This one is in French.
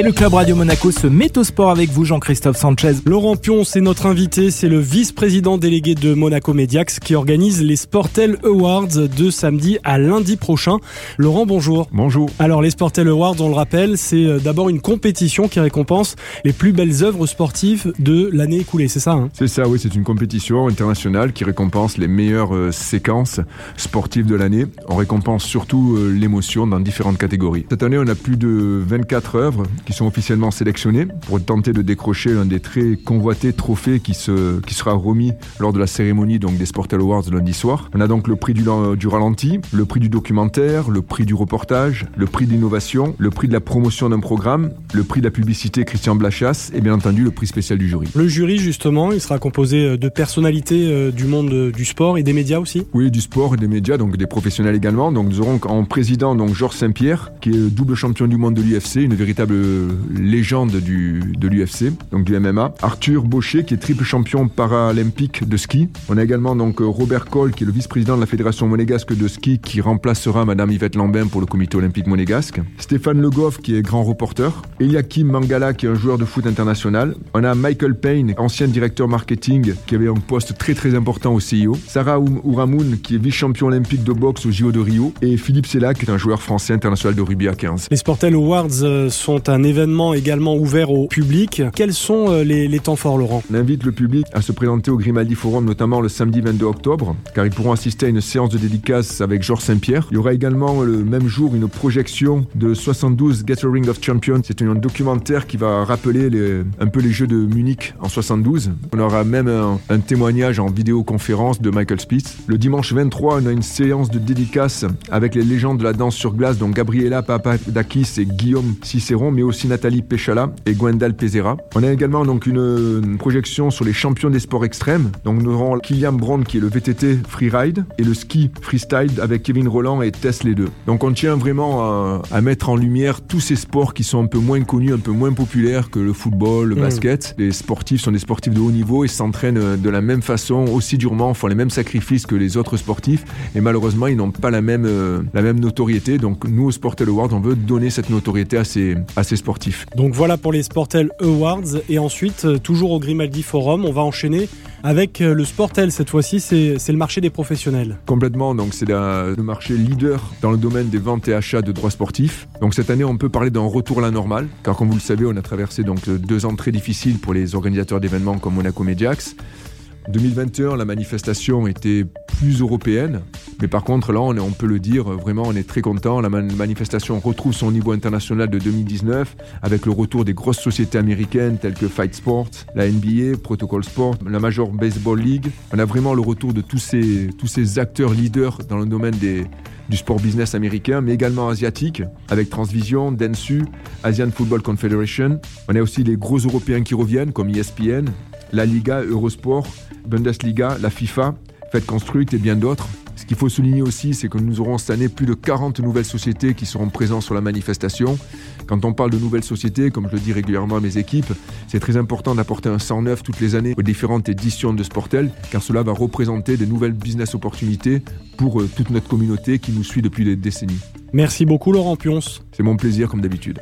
Et le Club Radio Monaco se met au sport avec vous, Jean-Christophe Sanchez. Laurent Pion, c'est notre invité, c'est le vice-président délégué de Monaco Mediax qui organise les Sportel Awards de samedi à lundi prochain. Laurent, bonjour. Bonjour. Alors, les Sportel Awards, on le rappelle, c'est euh, d'abord une compétition qui récompense les plus belles œuvres sportives de l'année écoulée, c'est ça hein? C'est ça, oui, c'est une compétition internationale qui récompense les meilleures euh, séquences sportives de l'année. On récompense surtout euh, l'émotion dans différentes catégories. Cette année, on a plus de 24 œuvres qui sont officiellement sélectionnés pour tenter de décrocher l'un des très convoités trophées qui, se, qui sera remis lors de la cérémonie donc, des Sportel Awards lundi soir. On a donc le prix du, du ralenti, le prix du documentaire, le prix du reportage, le prix d'innovation, le prix de la promotion d'un programme, le prix de la publicité Christian Blachas et bien entendu le prix spécial du jury. Le jury, justement, il sera composé euh, de personnalités euh, du monde euh, du sport et des médias aussi? Oui, du sport et des médias, donc des professionnels également. Donc nous aurons en président donc Georges Saint-Pierre, qui est double champion du monde de l'UFC, une véritable légende du, de l'UFC, donc du MMA. Arthur Baucher, qui est triple champion paralympique de ski. On a également donc Robert Cole, qui est le vice-président de la Fédération monégasque de ski, qui remplacera Madame Yvette Lambin pour le comité olympique monégasque. Stéphane Le Goff, qui est grand reporter. Eliakim Mangala, qui est un joueur de foot international. On a Michael Payne, ancien directeur marketing, qui avait un poste très très important au CIO. Sarah Ouramoun, qui est vice-champion olympique de boxe au JO de Rio. Et Philippe Sella, qui est un joueur français international de rugby à 15. Les Sportel Awards euh, sont un événement également ouvert au public. Quels sont euh, les, temps forts, Laurent? On invite le public à se présenter au Grimaldi Forum, notamment le samedi 22 octobre, car ils pourront assister à une séance de dédicace avec Georges Saint-Pierre. Il y aura également le même jour une projection de 72 Gathering of Champions. C'est un documentaire qui va rappeler un peu les Jeux de Munich en 72. On aura même un, un témoignage en vidéoconférence de Michael Spitz. Le dimanche 23, on a une séance de dédicace avec les légendes de la danse sur glace, donc Gabriela Papadakis et Guillaume Cicéron, mais aussi Nathalie Péchala et Gwendal Pezera. On a également donc une, une, projection sur les champions des sports extrêmes. Donc nous aurons Kylian Brown qui est le VTT freeride et le ski freestyle avec Kevin Roland et Tess les deux. Donc on tient vraiment à, à, mettre en lumière tous ces sports qui sont un peu moins connus, un peu moins populaires que le football, le mmh. basket. Les sportifs sont des sportifs de haut niveau et s'entraînent de la même façon, aussi durement, font les mêmes sacrifices que les autres sportifs et malheureusement ils n'ont pas la même, euh, la même notoriété. Donc nous au Sportel Award on veut donner cette notoriété à ces, à ces sportifs. Donc voilà pour les Sportel Awards. Et ensuite, euh, toujours au Grimaldi Forum, on va enchaîner avec euh, le Sportel. Cette fois-ci, c'est le marché des professionnels. Complètement. Donc c'est le marché leader dans le domaine des ventes et achats de droits sportifs. Donc cette année, on peut parler d'un retour à la normale, car comme vous le savez, on a traversé donc deux ans très difficiles pour les organisateurs d'événements comme Monaco Mediax. 2021, la manifestation était plus européenne, mais par contre, là, on, peut le dire, vraiment, on est très content. La man manifestation retrouve son niveau international de 2019 avec le retour des grosses sociétés américaines telles que Fight Sports, la NBA, Protocol Sport, la Major Baseball League. On a vraiment le retour de tous ces, tous ces acteurs leaders dans le domaine du sport business américain, mais également asiatique, avec Transvision, Densu, Asian Football Confederation. On a aussi les gros Européens qui reviennent, comme ESPN, la Liga, Eurosport, Bundesliga, la FIFA, Fête Construite et bien d'autres. Ce qu'il faut souligner aussi, c'est que nous aurons cette année plus de 40 nouvelles sociétés qui seront présentes sur la manifestation. Quand on parle de nouvelles sociétés, comme je le dis régulièrement à mes équipes, c'est très important d'apporter un 109 toutes les années aux différentes éditions de Sportel, car cela va représenter des nouvelles business opportunités pour toute notre communauté qui nous suit depuis des décennies. Merci beaucoup Laurent Pionce. C'est mon plaisir comme d'habitude.